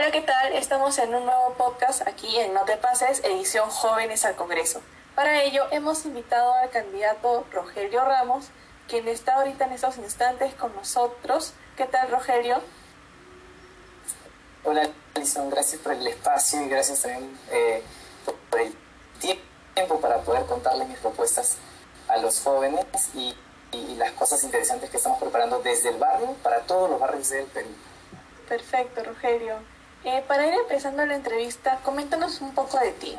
Hola, ¿qué tal? Estamos en un nuevo podcast aquí en No Te Pases, edición Jóvenes al Congreso. Para ello hemos invitado al candidato Rogelio Ramos, quien está ahorita en estos instantes con nosotros. ¿Qué tal, Rogelio? Hola, Alison, gracias por el espacio y gracias también eh, por el tiempo para poder contarle mis propuestas a los jóvenes y, y las cosas interesantes que estamos preparando desde el barrio para todos los barrios del Perú. Perfecto, Rogelio. Eh, para ir empezando la entrevista, coméntanos un poco de ti.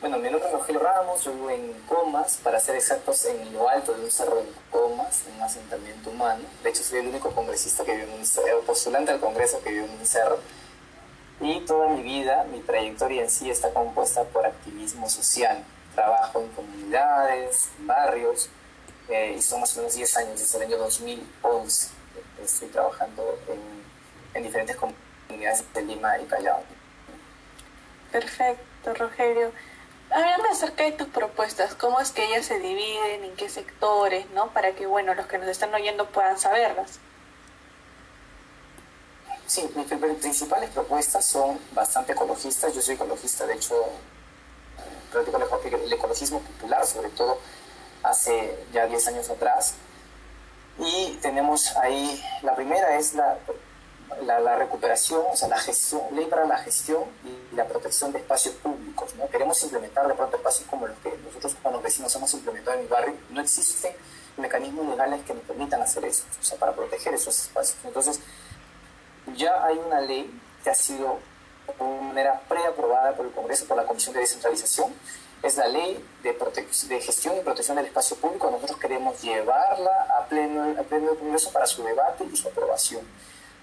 Bueno, mi nombre es Rogelio Ramos, yo vivo en Comas, para ser exactos, en lo alto de un cerro de Comas, en un asentamiento humano. De hecho, soy el único congresista que vive en un cerro, postulante al Congreso que vive en un cerro. Y toda mi vida, mi trayectoria en sí está compuesta por activismo social. Trabajo en comunidades, barrios, eh, y son más o menos 10 años, desde el año 2011. Estoy trabajando en, en diferentes comunidades de Lima y Callao. Perfecto, Rogelio. Háblame acerca de tus propuestas, cómo es que ellas se dividen, en qué sectores, ¿no? Para que, bueno, los que nos están oyendo puedan saberlas. Sí, mis principales propuestas son bastante ecologistas. Yo soy ecologista, de hecho, practico el ecologismo popular, sobre todo hace ya 10 años atrás. Y tenemos ahí, la primera es la, la, recuperación, o sea, la gestión, ley para la gestión y la protección de espacios públicos. ¿no? Queremos implementar de pronto espacios como los que nosotros con los vecinos hemos implementado en mi barrio. No existen mecanismos legales que nos permitan hacer eso, o sea, para proteger esos espacios. Entonces, ya hay una ley que ha sido de manera preaprobada por el Congreso, por la Comisión de Descentralización, es la ley de, gestión y protección del espacio público. Nosotros queremos llevarla a pleno, a pleno Congreso para su debate y su aprobación.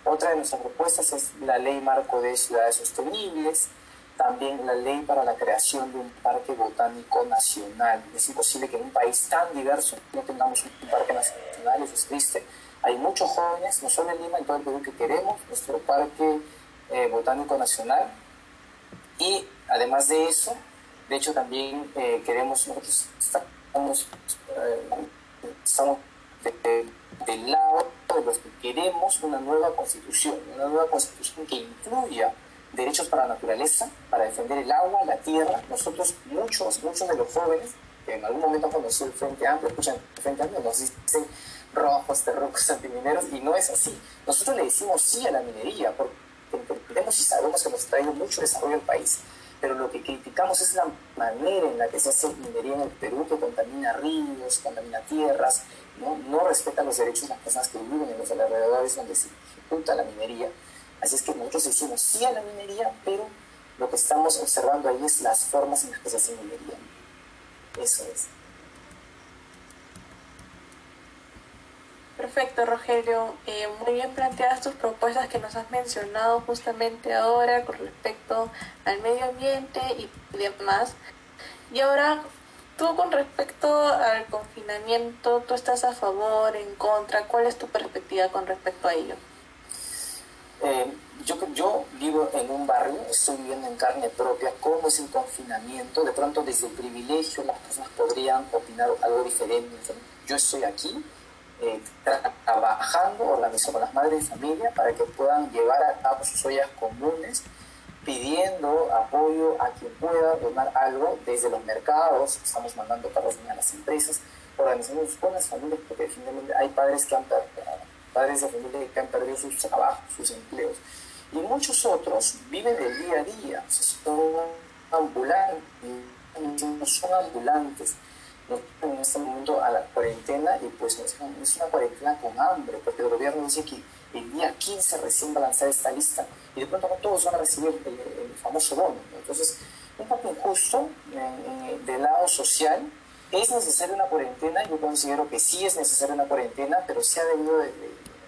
Otra de nuestras propuestas es la ley marco de ciudades sostenibles, también la ley para la creación de un parque botánico nacional. Es imposible que en un país tan diverso no tengamos un parque nacional, eso es triste. Hay muchos jóvenes, no solo en Lima, en todo el Perú, que queremos nuestro parque eh, botánico nacional. Y además de eso, de hecho, también eh, queremos, nosotros estamos, eh, del lado de los que queremos una nueva constitución, una nueva constitución que incluya derechos para la naturaleza, para defender el agua, la tierra. Nosotros, muchos, muchos de los jóvenes, que en algún momento han conocido el Frente Amplio, escuchan el Frente Amplio, nos dicen rojos, terrocos, antimineros, y no es así. Nosotros le decimos sí a la minería, porque entendemos y sabemos que nos trae mucho desarrollo al país pero lo que criticamos es la manera en la que se hace minería en el Perú, que contamina ríos, contamina tierras, no, no respeta los derechos de las personas que viven en los alrededores donde se ejecuta la minería. Así es que nosotros decimos sí a la minería, pero lo que estamos observando ahí es las formas en las que se hace minería. Eso es. Perfecto, Rogelio. Eh, muy bien planteadas tus propuestas que nos has mencionado justamente ahora con respecto al medio ambiente y demás. Y ahora, tú con respecto al confinamiento, ¿tú estás a favor, en contra? ¿Cuál es tu perspectiva con respecto a ello? Eh, yo, yo vivo en un barrio, estoy viviendo en carne propia cómo es el confinamiento. De pronto, desde el privilegio, las personas podrían opinar algo diferente. Yo estoy aquí eh, trabajando, organizando con las madres de familia para que puedan llevar a cabo sus ollas comunes, pidiendo apoyo a quien pueda donar algo desde los mercados, estamos mandando carros a las empresas, organizamos con las familias, porque finalmente hay padres que han padres de familia que han perdido sus trabajos, sus empleos, y muchos otros viven del día a día, son ambulantes, son ambulantes, en este momento a la cuarentena y pues es una cuarentena con hambre, porque el gobierno dice que el día 15 recién va a lanzar esta lista y de pronto no todos van a recibir el, famoso bono. Entonces, un poco injusto eh, del lado social. ¿Es necesaria una cuarentena? Yo considero que sí es necesaria una cuarentena, pero se ha debido de,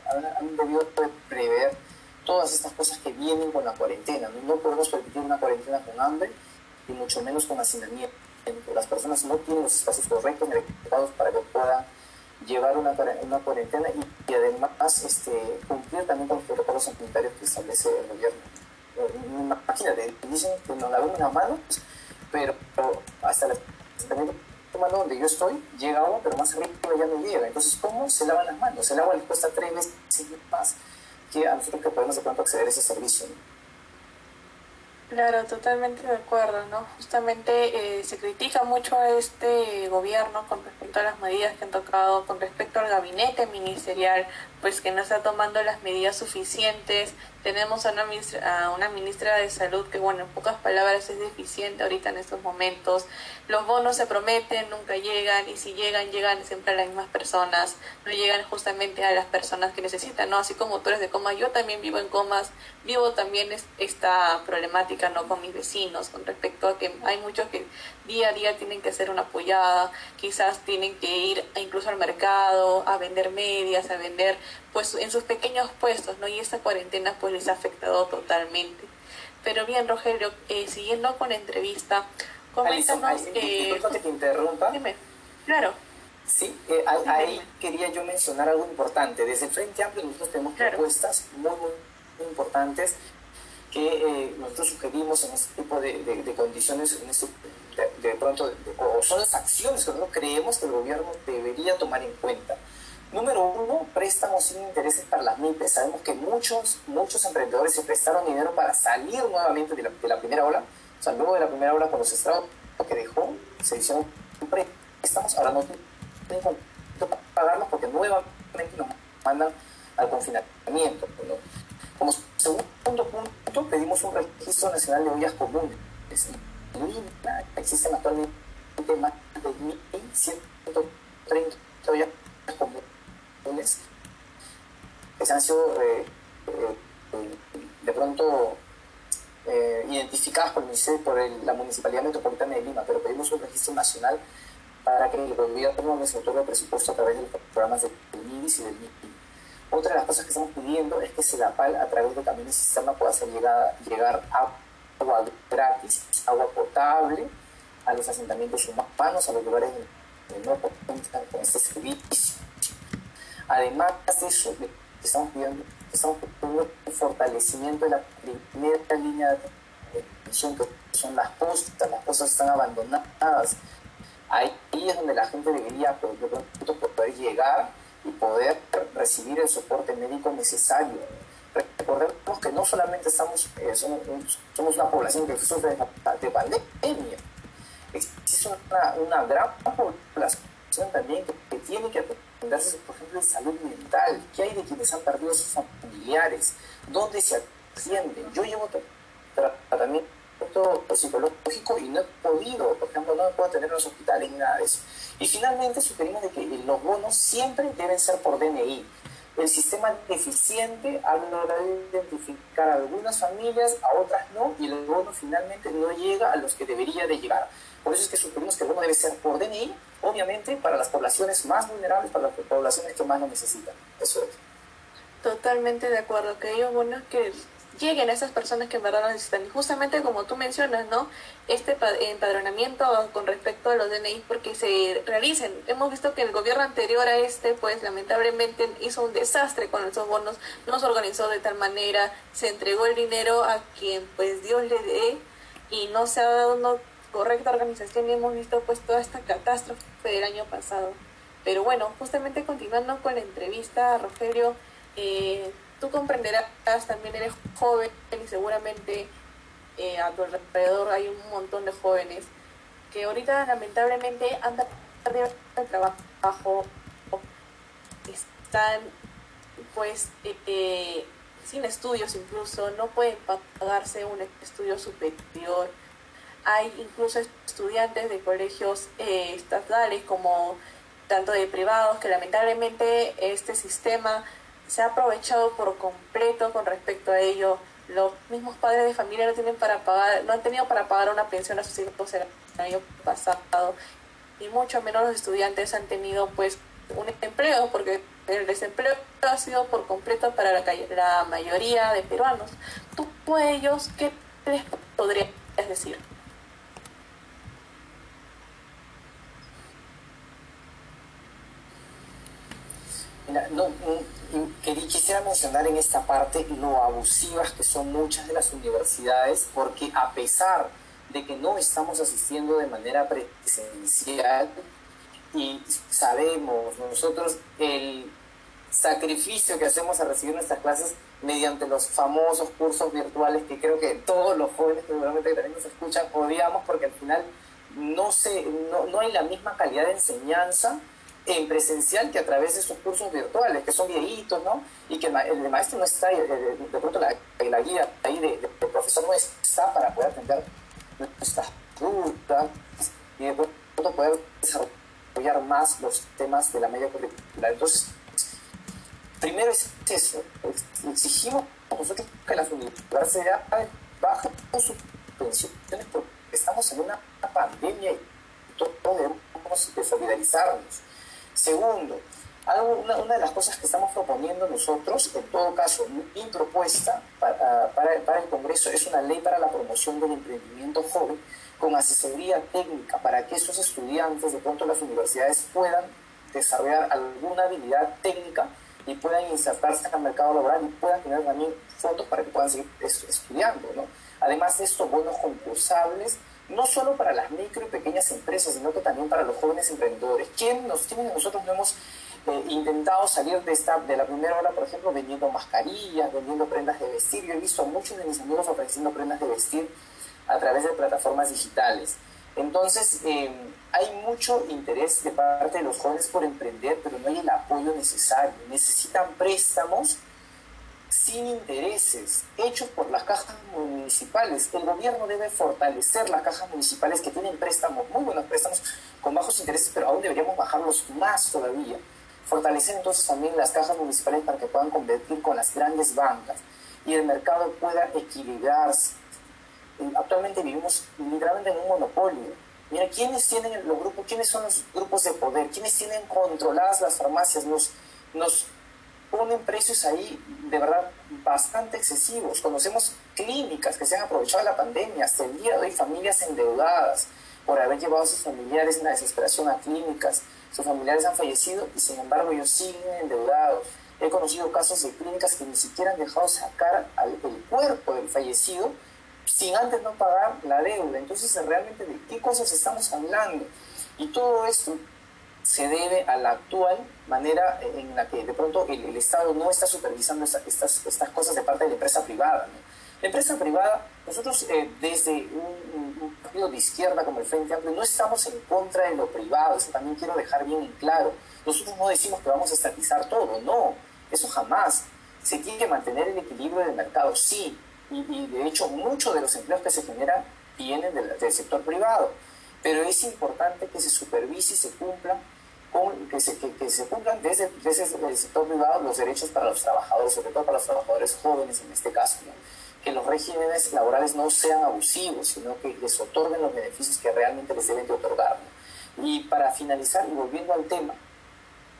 han debido de prever todas estas cosas que vienen con la cuarentena. No podemos permitir una cuarentena con hambre y mucho menos con hacinamiento las personas no tienen los espacios correctos ni para que puedan llevar una, cuarentena y, además este, cumplir también con los protocolos sanitarios que establece el gobierno. Eh, imagínate, dicen que nos lavemos las manos, pero hasta el humano donde yo estoy llega agua, pero más arriba ya no llega. Entonces, ¿cómo se lavan las manos? El agua les cuesta tres veces más que a nosotros que podemos de pronto acceder a ese servicio. Claro, totalmente de acuerdo, ¿no? Justamente eh, se critica mucho a este gobierno con respecto a las medidas que han tocado, con respecto al gabinete ministerial, pues que no está tomando las medidas suficientes. Tenemos a una, ministra, a una ministra de salud que, bueno, en pocas palabras es deficiente ahorita en estos momentos. Los bonos se prometen, nunca llegan y si llegan, llegan siempre a las mismas personas, no llegan justamente a las personas que necesitan, ¿no? Así como tú eres de coma, yo también vivo en comas, vivo también esta problemática, ¿no? Con mis vecinos, con respecto a que hay muchos que día a día tienen que hacer una apoyada, quizás tienen que ir incluso al mercado a vender medias, a vender pues en sus pequeños puestos, ¿no? Y esta cuarentena pues les ha afectado totalmente. Pero bien, Rogelio, eh, siguiendo con la entrevista, coméntanos... Eh, que te interrumpa. Dime, claro. Sí, eh, ahí, quería yo mencionar algo importante. Desde el Frente Amplio nosotros tenemos propuestas muy, muy, importantes que eh, nosotros sugerimos en este tipo de, de, condiciones, en este, de, pronto, o son las acciones que nosotros creemos que el gobierno debería tomar en cuenta. Número uno, préstamos sin intereses para las MIPES. Sabemos que muchos, muchos emprendedores se prestaron dinero para salir nuevamente de la, de la primera ola. O sea, luego de la primera ola, con los estragos que dejó, se hicieron préstamos. Ahora no tienen que pagarlos porque nuevamente nos mandan al confinamiento. Como segundo punto, pedimos un registro nacional de ollas comunes. Existen actualmente más de 1.130 ollas comunes que se han sido eh, eh, de pronto eh, identificadas por, el, por la Municipalidad Metropolitana de Lima, pero pedimos un registro nacional para que el gobierno nos otorgue presupuesto a través de los programas del MIDIS y del MIPI. Otra de las cosas que estamos pidiendo es que Sedapal, a través de el sistema, pueda hacer llegar, llegar agua gratis, agua potable, a los asentamientos humanos, a los lugares donde no cuentan con este servicio Además de eso, estamos pidiendo, estamos pidiendo un fortalecimiento de la primera línea de atención, que son las postas, las postas están abandonadas. Ahí es donde la gente debería pues, poder llegar y poder recibir el soporte médico necesario. Recordemos que no solamente estamos, eh, somos, somos, una población que sufre de, pandemia, existe una, una gran población también que, que tiene que Gracias, por ejemplo, en salud mental. ¿Qué hay de quienes han perdido a sus familiares? ¿Dónde se atienden? Yo llevo tratamiento psicológico y no he podido, por ejemplo, no puedo atender en los hospitales ni nada de eso. Y finalmente sugerimos de que los bonos siempre deben ser por DNI. El sistema deficiente a la hora de identificar a algunas familias, a otras no, y el bono finalmente no llega a los que debería de llegar. Por eso es que sugerimos que el bono debe ser por DNI obviamente para las poblaciones más vulnerables, para las poblaciones que más lo necesitan. Eso es. Totalmente de acuerdo, que bueno, que lleguen a esas personas que en verdad lo necesitan. Y justamente como tú mencionas, ¿no? Este empadronamiento con respecto a los DNI porque se realicen. Hemos visto que el gobierno anterior a este, pues lamentablemente hizo un desastre con esos bonos, no se organizó de tal manera, se entregó el dinero a quien pues Dios le dé y no se ha dado una correcta organización y hemos visto pues toda esta catástrofe del año pasado. Pero bueno, justamente continuando con la entrevista, Rogelio, eh, tú comprenderás, también eres joven y seguramente eh, a tu alrededor hay un montón de jóvenes que ahorita lamentablemente andan perdiendo el trabajo, están pues eh, sin estudios incluso, no pueden pagarse un estudio superior. Hay incluso estudiantes de colegios eh, estatales como tanto de privados que lamentablemente este sistema se ha aprovechado por completo con respecto a ello. Los mismos padres de familia no tienen para pagar, no han tenido para pagar una pensión a sus hijos el año pasado y mucho menos los estudiantes han tenido pues un empleo porque el desempleo ha sido por completo para la, la mayoría de peruanos. ¿Tú a ellos qué les podrías decir? no, quisiera mencionar en esta parte lo abusivas que son muchas de las universidades, porque a pesar de que no estamos asistiendo de manera presencial y sabemos nosotros el sacrificio que hacemos a recibir nuestras clases mediante los famosos cursos virtuales que creo que todos los jóvenes que seguramente también nos escuchan odiamos porque al final no, se, no, no hay la misma calidad de enseñanza en presencial que a través de esos cursos virtuales, que son viejitos, ¿no? Y que el, maestro no está, de, pronto la, la, guía ahí del de, profesor no está para poder atender nuestras dudas y de pronto poder desarrollar más los temas de la media curricular. Entonces, primero es eso, exigimos nosotros que las universidades bajen sus pensiones porque estamos en una pandemia y todos debemos de solidarizarnos. Segundo, una, de las cosas que estamos proponiendo nosotros, en todo caso, mi propuesta para, para, el Congreso es una ley para la promoción del emprendimiento joven con asesoría técnica para que esos estudiantes de pronto las universidades puedan desarrollar alguna habilidad técnica y puedan insertarse el mercado laboral y puedan tener también fondos para que puedan seguir estudiando. ¿no? Además de esto, bonos concursables, no solo para las micro y pequeñas empresas, sino que también para los jóvenes emprendedores. ¿Quién nos, nosotros no hemos eh, intentado salir de, esta, de la primera hora, por ejemplo, vendiendo mascarillas, vendiendo prendas de vestir? Yo he visto a muchos de mis amigos ofreciendo prendas de vestir a través de plataformas digitales. Entonces, eh, hay mucho interés de parte de los jóvenes por emprender, pero no hay el apoyo necesario. Necesitan préstamos sin intereses, hechos por las cajas municipales. El gobierno debe fortalecer las cajas municipales que tienen préstamos, muy buenos préstamos, con bajos intereses, pero aún deberíamos bajarlos más todavía. Fortalecer entonces también las cajas municipales para que puedan competir con las grandes bancas y el mercado pueda equilibrarse. Actualmente vivimos literalmente en un monopolio Mira, ¿quiénes tienen los grupos, quiénes son los grupos de poder? ¿Quiénes tienen controladas las farmacias? Nos, nos ponen precios ahí de verdad bastante excesivos. Conocemos clínicas que se han aprovechado de la pandemia. Hasta el día de hoy familias endeudadas por haber llevado a sus familiares en la desesperación a clínicas. Sus familiares han fallecido y sin embargo ellos siguen endeudados. He conocido casos de clínicas que ni siquiera han dejado sacar al, el cuerpo del fallecido sin antes no pagar la deuda. Entonces, realmente, ¿de qué cosas estamos hablando? Y todo esto se debe a la actual manera en la que de pronto el, Estado no está supervisando estas, estas cosas de parte de la empresa privada. La empresa privada, nosotros eh, desde un, partido de izquierda como el Frente Amplio no estamos en contra de lo privado, eso también quiero dejar bien en claro. Nosotros no decimos que vamos a estatizar todo, no, eso jamás. Se tiene que mantener el equilibrio del mercado, sí, y, de hecho muchos de los empleos que se generan vienen del, sector privado, pero es importante que se supervise y se cumplan con, que, se, cumplan desde, desde, el sector privado los derechos para los trabajadores, sobre todo para los trabajadores jóvenes en este caso, que los regímenes laborales no sean abusivos, sino que les otorguen los beneficios que realmente les deben de otorgar. Y para finalizar, y volviendo al tema,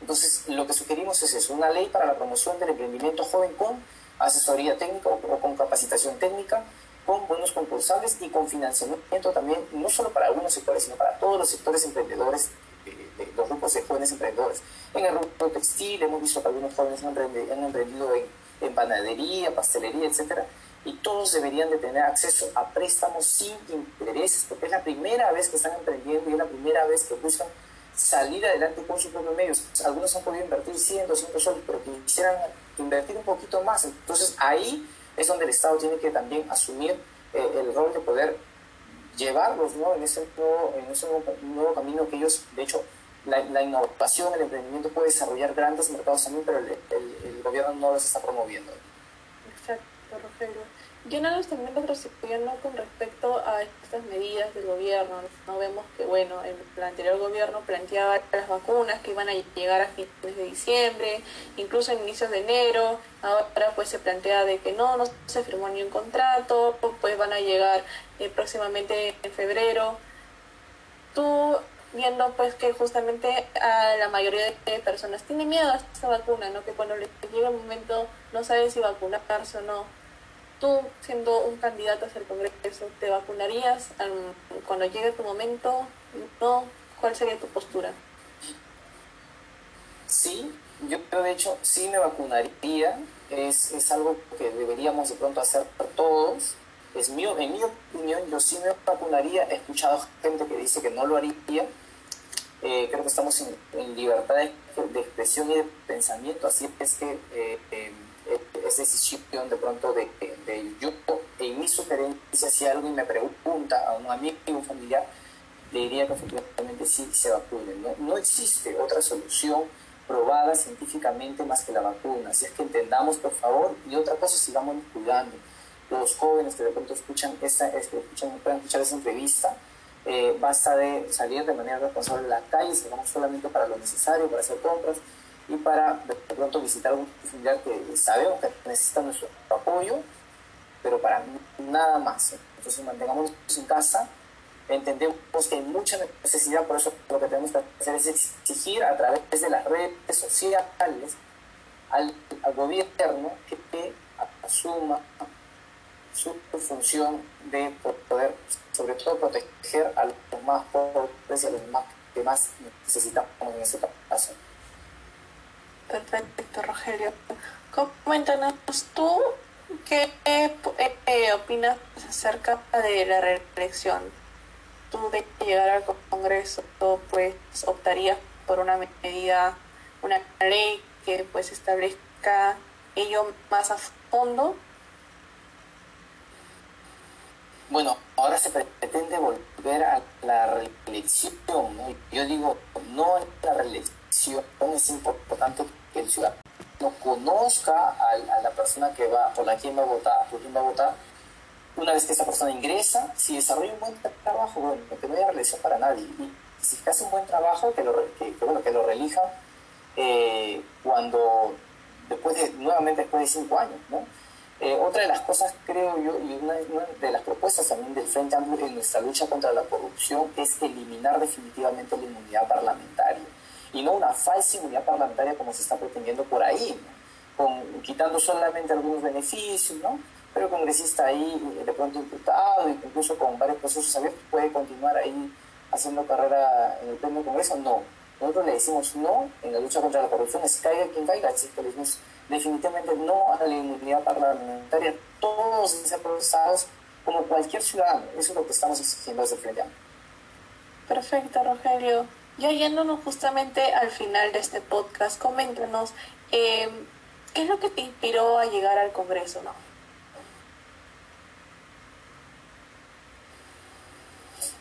entonces lo que sugerimos es eso, una ley para la promoción del emprendimiento joven con asesoría técnica o, con capacitación técnica, con buenos concursables y con financiamiento también, no solo para algunos sectores, sino para todos los sectores emprendedores, de, los grupos de jóvenes emprendedores. En el rubro textil hemos visto que algunos jóvenes han, emprendido en, en, panadería, pastelería, etcétera, y todos deberían de tener acceso a préstamos sin intereses, porque es la primera vez que están emprendiendo y es la primera vez que buscan salir adelante con sus propios medios. Algunos han podido invertir 100, 200 soles, pero quisieran invertir un poquito más. Entonces ahí es donde el Estado tiene que también asumir eh, el rol de poder llevarlos ¿no? en ese, nuevo, en ese nuevo, camino que ellos, de hecho, la, la, innovación, el emprendimiento puede desarrollar grandes mercados también, pero el, el gobierno no los está promoviendo. Exacto, Rogelio. Yo no los también gobierno con respecto a estas medidas del gobierno. No vemos que, bueno, el, anterior gobierno planteaba las vacunas que iban a llegar a fines de diciembre, incluso en inicios de enero. Ahora pues se plantea de que no, no se firmó ni un contrato, pues van a llegar eh, próximamente en febrero. Tú viendo pues que justamente a la mayoría de personas tiene miedo a esta vacuna, ¿no? Que cuando les llega el momento no saben si vacunarse o no tú, siendo un candidato hacia el Congreso, ¿te vacunarías cuando llegue tu momento? ¿No? ¿Cuál sería tu postura? Sí, yo de hecho sí me vacunaría. Es, es algo que deberíamos de pronto hacer todos. es mío, en mi opinión, yo sí me vacunaría. He escuchado gente que dice que no lo haría. Eh, creo que estamos en, libertad de, expresión y de pensamiento, así es que eh, eh, es decisión de pronto de, de, yo, en mi sugerencia, si alguien me pregunta a un amigo un familiar, le diría que efectivamente sí se vacunen. ¿no? no existe otra solución probada científicamente más que la vacuna. Así es que entendamos, por favor, y otra cosa, sigamos cuidando los jóvenes que de pronto escuchan esta, escuchan, pueden escuchar esa entrevista, eh, basta de salir de manera responsable a la calle, salgamos solamente para lo necesario, para hacer compras y para de pronto visitar a un familiar que sabemos que necesita nuestro apoyo, pero para nada más. Entonces mantengámonos en casa, entendemos que hay mucha necesidad, por eso lo que tenemos que hacer es exigir a través de las redes sociales al, gobierno que asuma su función de poder, sobre todo, proteger a los más pobres y a los más que más necesitamos en este caso. Perfecto, Rogelio. Coméntanos tú qué eh, opinas acerca de la reelección. Tú de llegar al Congreso, pues optarías por una medida, una ley que pues establezca ello más a fondo bueno, ahora se pretende volver a la reelección. Yo digo, no la reelección, es importante que el ciudadano conozca a, la persona que va, por la quien va a votar, por quien va a votar. Una vez que esa persona ingresa, si desarrolla un buen trabajo, bueno, que no haya reelección para nadie. Y si hace un buen trabajo, que lo, que, bueno, que lo reelija eh, cuando, después de, nuevamente después de cinco años, ¿no? Eh, otra de las cosas, creo yo, y una, de las propuestas también del Frente Amplio en nuestra lucha contra la corrupción es eliminar definitivamente la inmunidad parlamentaria. Y no una falsa inmunidad parlamentaria como se está pretendiendo por ahí, Con, quitando solamente algunos beneficios, ¿no? Pero el congresista ahí, de pronto imputado, incluso con varios procesos abiertos, puede continuar ahí haciendo carrera en el pleno Congreso. No. Nosotros le decimos no en la lucha contra la corrupción, es caiga quien caiga, así que le decimos definitivamente no a la inmunidad parlamentaria, todos ser procesados como cualquier ciudadano. Eso es lo que estamos exigiendo desde Frente Perfecto, Rogelio. Ya yéndonos justamente al final de este podcast, coméntanos, em, ¿qué es lo que te inspiró a llegar al Congreso? ¿no?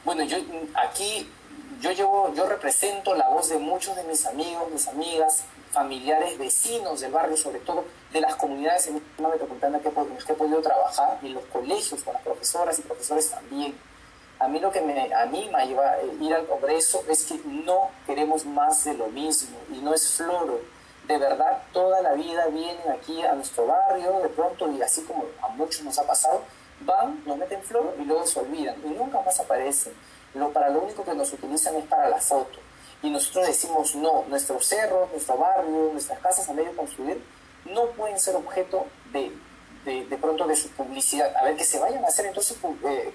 Bueno, yo aquí yo llevo, yo represento la voz de muchos de mis amigos, mis amigas, familiares, vecinos del barrio, sobre todo de las comunidades en la metropolitana que, que he podido trabajar, y los colegios, con las profesoras y profesores también. A mí lo que me anima a ir al Congreso es que no queremos más de lo mismo, y no es floro. De verdad, toda la vida vienen aquí a nuestro barrio, de pronto, y así como a muchos nos ha pasado, van, nos meten floro y luego se olvidan, y nunca más aparecen. Lo, para lo único que nos utilizan es para la foto y nosotros decimos no, nuestros cerros, nuestro barrio, nuestras casas a medio construir no pueden ser objeto de, de, pronto de su publicidad. A ver, que se vayan a hacer entonces eh,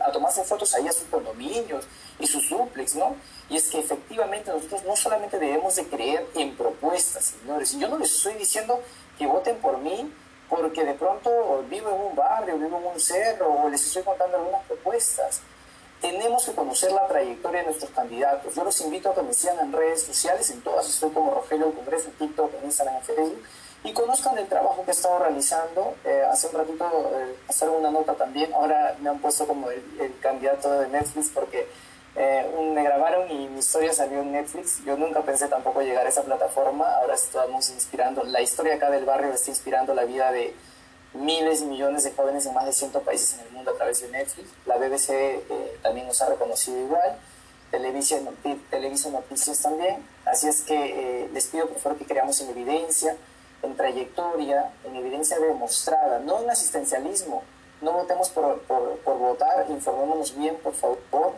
a, tomarse fotos ahí a sus condominios y sus duplex, ¿no? Y es que efectivamente nosotros no solamente debemos de creer en propuestas, señores. Yo no les estoy diciendo que voten por mí porque de pronto vivo en un barrio, vivo en un cerro o les estoy contando algunas propuestas tenemos que conocer la trayectoria de nuestros candidatos. Yo los invito a que me sigan en redes sociales, en todas estoy como Rogelio del Congreso, en TikTok, en Instagram, en Facebook, y conozcan el trabajo que he estado realizando. Eh, hace un ratito eh, hacer una nota también, ahora me han puesto como el, candidato de Netflix porque eh, me grabaron y mi historia salió en Netflix. Yo nunca pensé tampoco llegar a esa plataforma, ahora estamos inspirando, la historia acá del barrio está inspirando la vida de miles y millones de jóvenes en más de 100 países en el mundo a través de Netflix. La BBC eh, también nos ha reconocido igual, Televisa, Televisa Noticias también. Así es que eh, les pido por favor que creamos en evidencia, en trayectoria, en evidencia demostrada, no en asistencialismo. No votemos por, por, por votar, informémonos bien, por favor.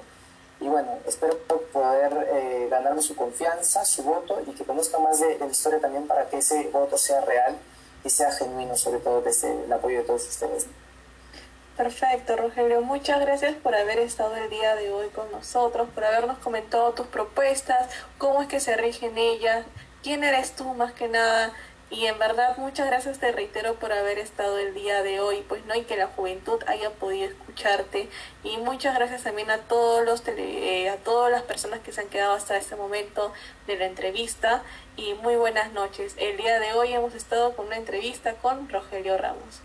Y bueno, espero poder eh, ganarme su confianza, su voto y que conozca más de, de la historia también para que ese voto sea real y sea genuino, sobre todo desde el apoyo de todos ustedes. Perfecto, Rogelio. Muchas gracias por haber estado el día de hoy con nosotros, por habernos comentado tus propuestas, cómo es que se rigen ellas, quién eres tú más que nada Y en verdad muchas gracias te reitero por haber estado el día de hoy, pues no y que la juventud haya podido escucharte y muchas gracias también a todos los tele, a todas las personas que se han quedado hasta este momento de la entrevista y muy buenas noches. El día de hoy hemos estado con una entrevista con Rogelio Ramos.